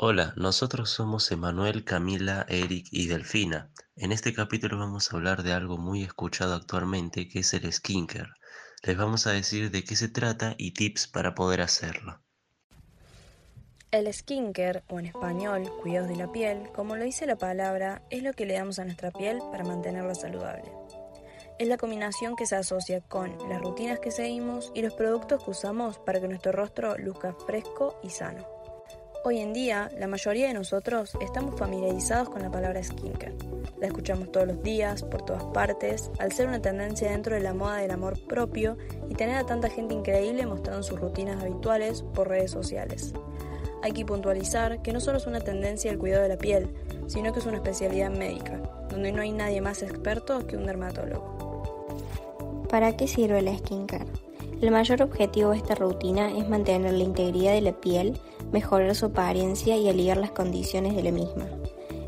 Hola, nosotros somos Emanuel, Camila, Eric y Delfina. En este capítulo vamos a hablar de algo muy escuchado actualmente que es el skincare. Les vamos a decir de qué se trata y tips para poder hacerlo. El skincare, o en español, cuidados de la piel, como lo dice la palabra, es lo que le damos a nuestra piel para mantenerla saludable. Es la combinación que se asocia con las rutinas que seguimos y los productos que usamos para que nuestro rostro luzca fresco y sano. Hoy en día, la mayoría de nosotros estamos familiarizados con la palabra skincare. La escuchamos todos los días, por todas partes, al ser una tendencia dentro de la moda del amor propio y tener a tanta gente increíble mostrando sus rutinas habituales por redes sociales. Hay que puntualizar que no solo es una tendencia el cuidado de la piel, sino que es una especialidad médica, donde no hay nadie más experto que un dermatólogo. ¿Para qué sirve el skincare? El mayor objetivo de esta rutina es mantener la integridad de la piel, mejorar su apariencia y aliviar las condiciones de la misma.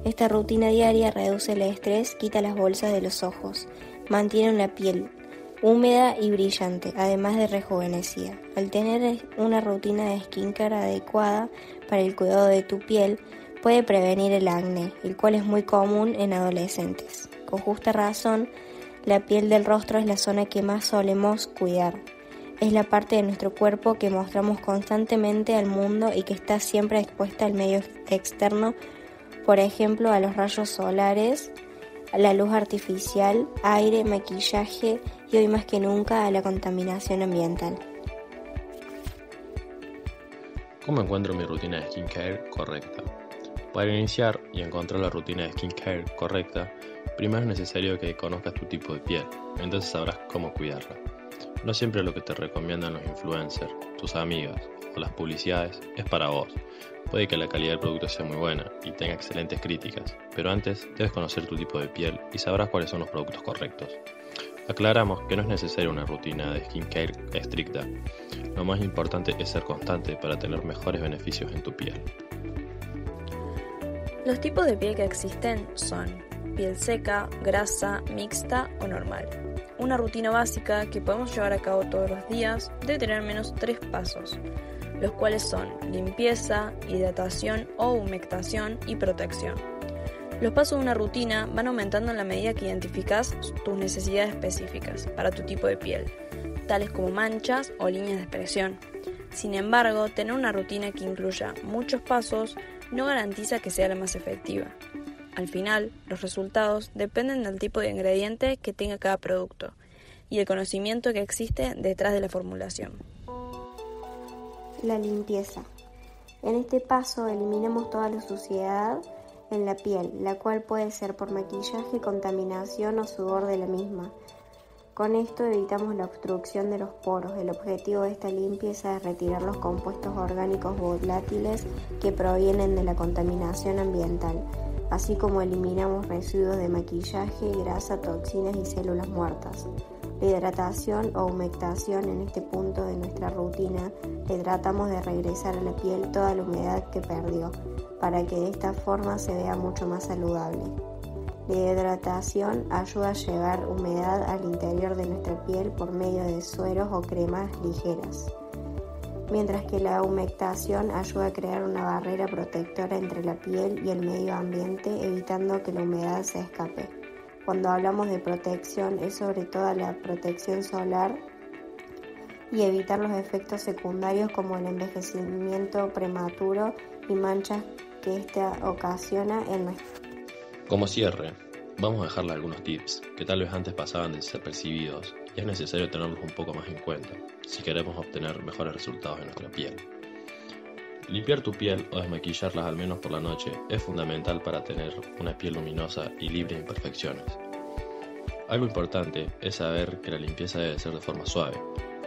Esta rutina diaria reduce el estrés, quita las bolsas de los ojos, mantiene una piel húmeda y brillante, además de rejuvenecida. Al tener una rutina de skincare adecuada para el cuidado de tu piel, puede prevenir el acné, el cual es muy común en adolescentes. Con justa razón, la piel del rostro es la zona que más solemos cuidar es la parte de nuestro cuerpo que mostramos constantemente al mundo y que está siempre expuesta al medio externo, por ejemplo a los rayos solares, a la luz artificial, aire, maquillaje y hoy más que nunca a la contaminación ambiental. ¿Cómo encuentro mi rutina de skincare correcta? Para iniciar y encontrar la rutina de skincare correcta, primero es necesario que conozcas tu tipo de piel, entonces sabrás cómo cuidarla. No siempre lo que te recomiendan los influencers, tus amigas o las publicidades es para vos. Puede que la calidad del producto sea muy buena y tenga excelentes críticas, pero antes debes conocer tu tipo de piel y sabrás cuáles son los productos correctos. Aclaramos que no es necesaria una rutina de skincare estricta. Lo más importante es ser constante para tener mejores beneficios en tu piel. Los tipos de piel que existen son piel seca, grasa, mixta o normal. Una rutina básica que podemos llevar a cabo todos los días debe tener menos tres pasos, los cuales son limpieza, hidratación o humectación y protección. Los pasos de una rutina van aumentando en la medida que identificas tus necesidades específicas para tu tipo de piel, tales como manchas o líneas de expresión. Sin embargo, tener una rutina que incluya muchos pasos no garantiza que sea la más efectiva. Al final, los resultados dependen del tipo de ingrediente que tenga cada producto y el conocimiento que existe detrás de la formulación. La limpieza. En este paso eliminamos toda la suciedad en la piel, la cual puede ser por maquillaje, contaminación o sudor de la misma. Con esto evitamos la obstrucción de los poros. El objetivo de esta limpieza es retirar los compuestos orgánicos volátiles que provienen de la contaminación ambiental así como eliminamos residuos de maquillaje, grasa, toxinas y células muertas. La hidratación o humectación en este punto de nuestra rutina le tratamos de regresar a la piel toda la humedad que perdió, para que de esta forma se vea mucho más saludable. La hidratación ayuda a llevar humedad al interior de nuestra piel por medio de sueros o cremas ligeras mientras que la humectación ayuda a crear una barrera protectora entre la piel y el medio ambiente, evitando que la humedad se escape. Cuando hablamos de protección es sobre todo la protección solar y evitar los efectos secundarios como el envejecimiento prematuro y manchas que ésta ocasiona en nuestra. Como cierre, vamos a dejarle algunos tips que tal vez antes pasaban desapercibidos es necesario tenerlos un poco más en cuenta si queremos obtener mejores resultados en nuestra piel. Limpiar tu piel o desmaquillarlas al menos por la noche es fundamental para tener una piel luminosa y libre de imperfecciones. Algo importante es saber que la limpieza debe ser de forma suave.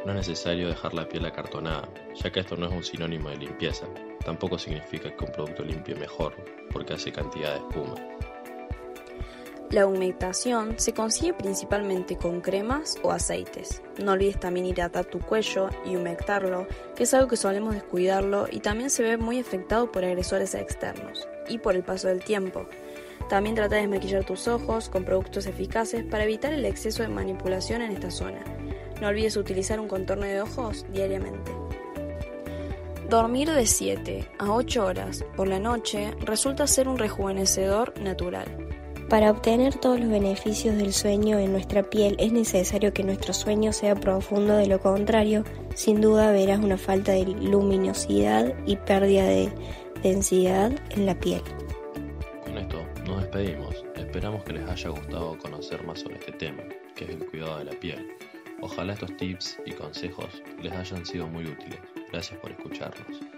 No es necesario dejar la piel acartonada, ya que esto no es un sinónimo de limpieza. Tampoco significa que un producto limpie mejor, porque hace cantidad de espuma. La humectación se consigue principalmente con cremas o aceites. No olvides también hidratar tu cuello y humectarlo, que es algo que solemos descuidarlo y también se ve muy afectado por agresores externos y por el paso del tiempo. También trata de desmaquillar tus ojos con productos eficaces para evitar el exceso de manipulación en esta zona. No olvides utilizar un contorno de ojos diariamente. Dormir de 7 a 8 horas por la noche resulta ser un rejuvenecedor natural. Para obtener todos los beneficios del sueño en nuestra piel es necesario que nuestro sueño sea profundo, de lo contrario, sin duda verás una falta de luminosidad y pérdida de densidad en la piel. Con esto nos despedimos. Esperamos que les haya gustado conocer más sobre este tema, que es el cuidado de la piel. Ojalá estos tips y consejos les hayan sido muy útiles. Gracias por escucharnos.